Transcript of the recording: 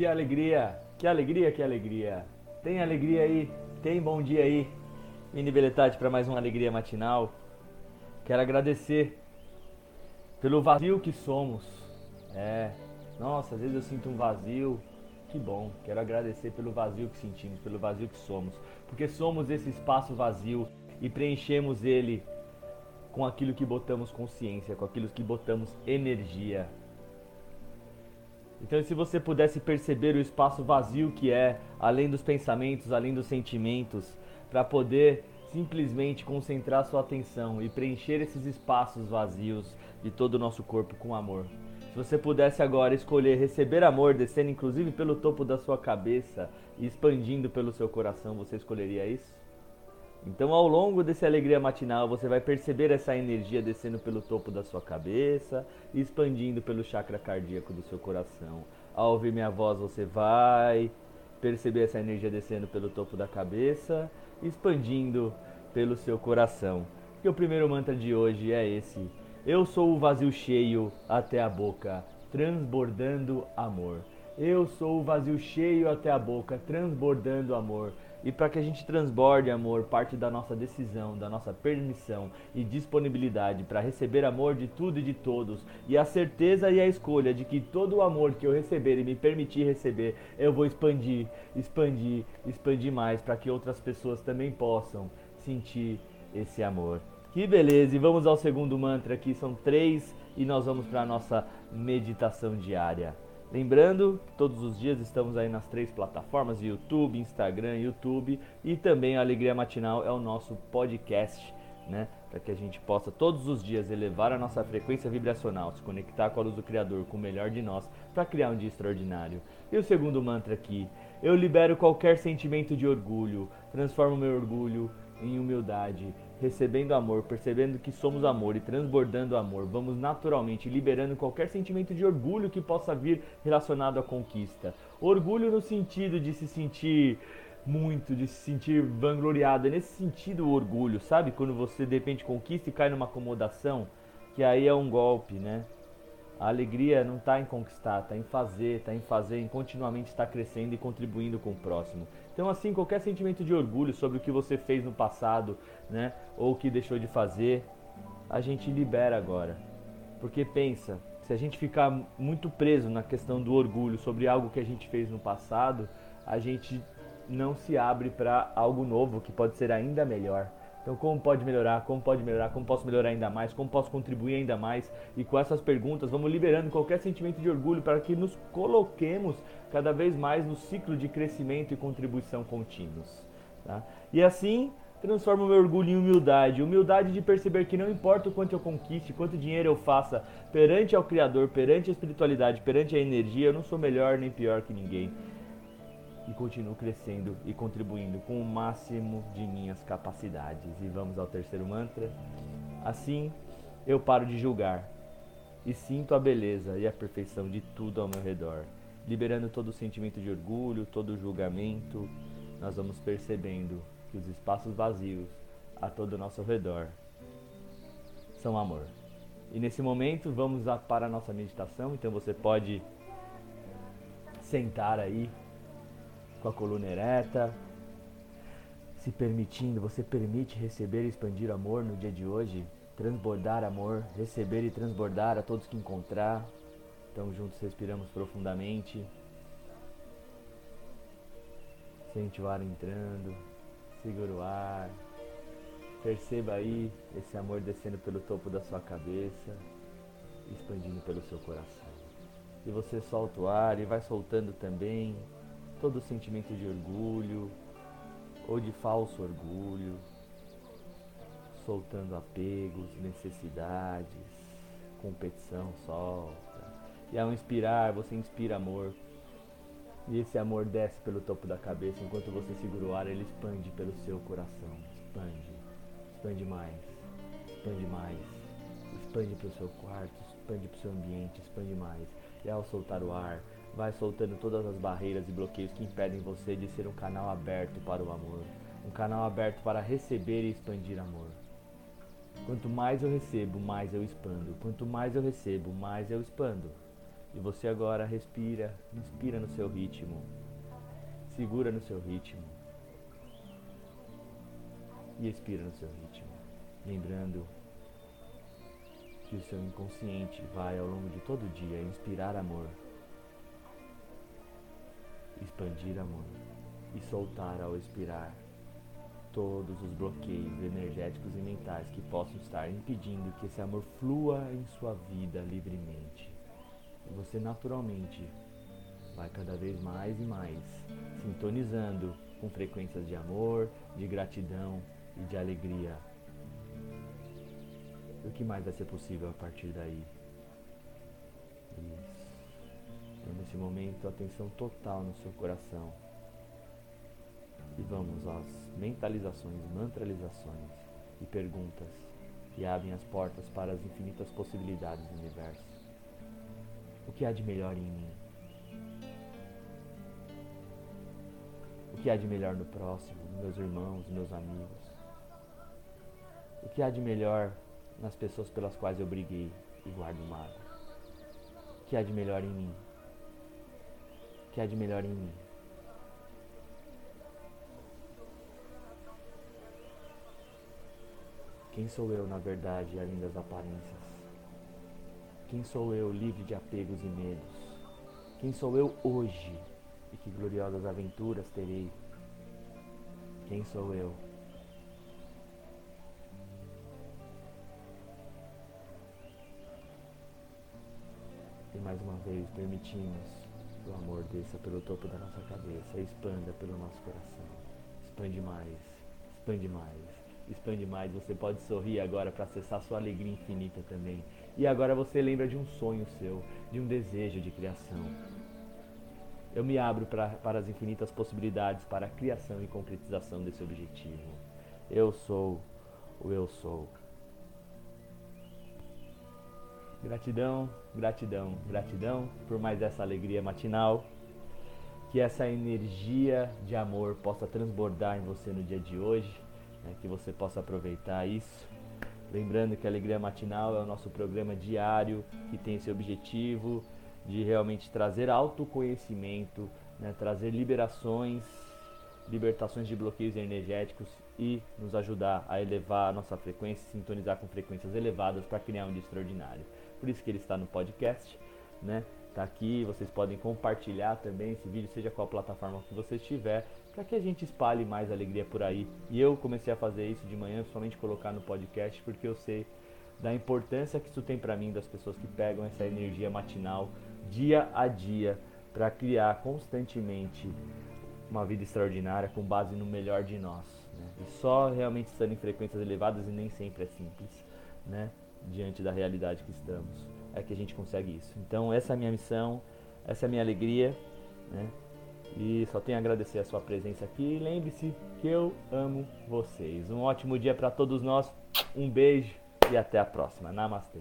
Que alegria, que alegria, que alegria. Tem alegria aí, tem bom dia aí. Mini Beletati para mais uma alegria matinal. Quero agradecer pelo vazio que somos. É, nossa, às vezes eu sinto um vazio. Que bom, quero agradecer pelo vazio que sentimos, pelo vazio que somos. Porque somos esse espaço vazio e preenchemos ele com aquilo que botamos consciência, com aquilo que botamos energia. Então, se você pudesse perceber o espaço vazio que é, além dos pensamentos, além dos sentimentos, para poder simplesmente concentrar sua atenção e preencher esses espaços vazios de todo o nosso corpo com amor. Se você pudesse agora escolher receber amor descendo inclusive pelo topo da sua cabeça e expandindo pelo seu coração, você escolheria isso? Então, ao longo desse alegria matinal, você vai perceber essa energia descendo pelo topo da sua cabeça expandindo pelo chakra cardíaco do seu coração. Ao ouvir minha voz, você vai perceber essa energia descendo pelo topo da cabeça expandindo pelo seu coração. E o primeiro mantra de hoje é esse: Eu sou o vazio cheio até a boca, transbordando amor. Eu sou o vazio cheio até a boca, transbordando amor. E para que a gente transborde amor, parte da nossa decisão, da nossa permissão e disponibilidade para receber amor de tudo e de todos, e a certeza e a escolha de que todo o amor que eu receber e me permitir receber, eu vou expandir, expandir, expandir mais para que outras pessoas também possam sentir esse amor. Que beleza! E vamos ao segundo mantra aqui, são três, e nós vamos para a nossa meditação diária. Lembrando todos os dias estamos aí nas três plataformas: YouTube, Instagram, YouTube e também a Alegria Matinal é o nosso podcast, né? Para que a gente possa todos os dias elevar a nossa frequência vibracional, se conectar com a luz do Criador, com o melhor de nós, para criar um dia extraordinário. E o segundo mantra aqui: eu libero qualquer sentimento de orgulho, transformo meu orgulho em humildade, recebendo amor, percebendo que somos amor e transbordando amor, vamos naturalmente liberando qualquer sentimento de orgulho que possa vir relacionado à conquista. Orgulho no sentido de se sentir muito, de se sentir vangloriado. É nesse sentido o orgulho, sabe? Quando você de repente conquista e cai numa acomodação, que aí é um golpe, né? A alegria não está em conquistar, está em fazer, está em fazer, em continuamente estar crescendo e contribuindo com o próximo. Então, assim, qualquer sentimento de orgulho sobre o que você fez no passado, né, ou o que deixou de fazer, a gente libera agora. Porque pensa, se a gente ficar muito preso na questão do orgulho sobre algo que a gente fez no passado, a gente não se abre para algo novo que pode ser ainda melhor. Então, como pode melhorar? Como pode melhorar? Como posso melhorar ainda mais? Como posso contribuir ainda mais? E com essas perguntas, vamos liberando qualquer sentimento de orgulho para que nos coloquemos cada vez mais no ciclo de crescimento e contribuição contínuos. Tá? E assim, transformo o meu orgulho em humildade. Humildade de perceber que não importa o quanto eu conquiste, quanto dinheiro eu faça perante ao Criador, perante a espiritualidade, perante a energia, eu não sou melhor nem pior que ninguém e continuo crescendo e contribuindo com o máximo de minhas capacidades. E vamos ao terceiro mantra. Assim, eu paro de julgar e sinto a beleza e a perfeição de tudo ao meu redor, liberando todo o sentimento de orgulho, todo o julgamento. Nós vamos percebendo que os espaços vazios a todo o nosso redor são amor. E nesse momento vamos para a nossa meditação, então você pode sentar aí com a coluna ereta, se permitindo, você permite receber e expandir amor no dia de hoje, transbordar amor, receber e transbordar a todos que encontrar. Então juntos respiramos profundamente. Sente o ar entrando, segura o ar. Perceba aí esse amor descendo pelo topo da sua cabeça, expandindo pelo seu coração. E você solta o ar e vai soltando também todo sentimento de orgulho ou de falso orgulho, soltando apegos, necessidades, competição solta. E ao inspirar, você inspira amor. E esse amor desce pelo topo da cabeça, enquanto você segura o ar, ele expande pelo seu coração. Expande, expande mais, expande mais, expande para o seu quarto, expande para o seu ambiente, expande mais. E ao soltar o ar, vai soltando todas as barreiras e bloqueios que impedem você de ser um canal aberto para o amor, um canal aberto para receber e expandir amor. Quanto mais eu recebo, mais eu expando. Quanto mais eu recebo, mais eu expando. E você agora respira, inspira no seu ritmo, segura no seu ritmo e expira no seu ritmo, lembrando que o seu inconsciente vai ao longo de todo o dia inspirar amor, expandir amor e soltar ao expirar todos os bloqueios energéticos e mentais que possam estar impedindo que esse amor flua em sua vida livremente. E você naturalmente vai cada vez mais e mais sintonizando com frequências de amor, de gratidão e de alegria. E o que mais vai ser possível a partir daí? Isso. Então, nesse momento, atenção total no seu coração. E vamos às mentalizações, mantralizações e perguntas que abrem as portas para as infinitas possibilidades do universo. O que há de melhor em mim? O que há de melhor no próximo, nos meus irmãos, nos meus amigos? O que há de melhor nas pessoas pelas quais eu briguei e guardo mágoa? O que há de melhor em mim? Que há de melhor em mim? Quem sou eu, na verdade, além das aparências? Quem sou eu, livre de apegos e medos? Quem sou eu hoje e que gloriosas aventuras terei? Quem sou eu? E mais uma vez permitimos que o amor desça pelo topo da nossa cabeça e expanda pelo nosso coração. Expande mais, expande mais, expande mais. Você pode sorrir agora para acessar sua alegria infinita também. E agora você lembra de um sonho seu, de um desejo de criação. Eu me abro pra, para as infinitas possibilidades para a criação e concretização desse objetivo. Eu sou o eu sou. Gratidão, gratidão, gratidão por mais essa alegria matinal. Que essa energia de amor possa transbordar em você no dia de hoje, né? que você possa aproveitar isso. Lembrando que a Alegria Matinal é o nosso programa diário que tem esse objetivo de realmente trazer autoconhecimento, né? trazer liberações, libertações de bloqueios energéticos e nos ajudar a elevar a nossa frequência, sintonizar com frequências elevadas para criar um dia extraordinário por isso que ele está no podcast, né? Tá aqui, vocês podem compartilhar também esse vídeo, seja qual plataforma que você estiver, para que a gente espalhe mais alegria por aí. E eu comecei a fazer isso de manhã, somente colocar no podcast, porque eu sei da importância que isso tem para mim, das pessoas que pegam essa energia matinal dia a dia para criar constantemente uma vida extraordinária com base no melhor de nós. Né? E só realmente estando em frequências elevadas e nem sempre é simples, né? Diante da realidade que estamos, é que a gente consegue isso. Então, essa é a minha missão, essa é a minha alegria, né? E só tenho a agradecer a sua presença aqui. Lembre-se que eu amo vocês. Um ótimo dia para todos nós. Um beijo e até a próxima. Namastê.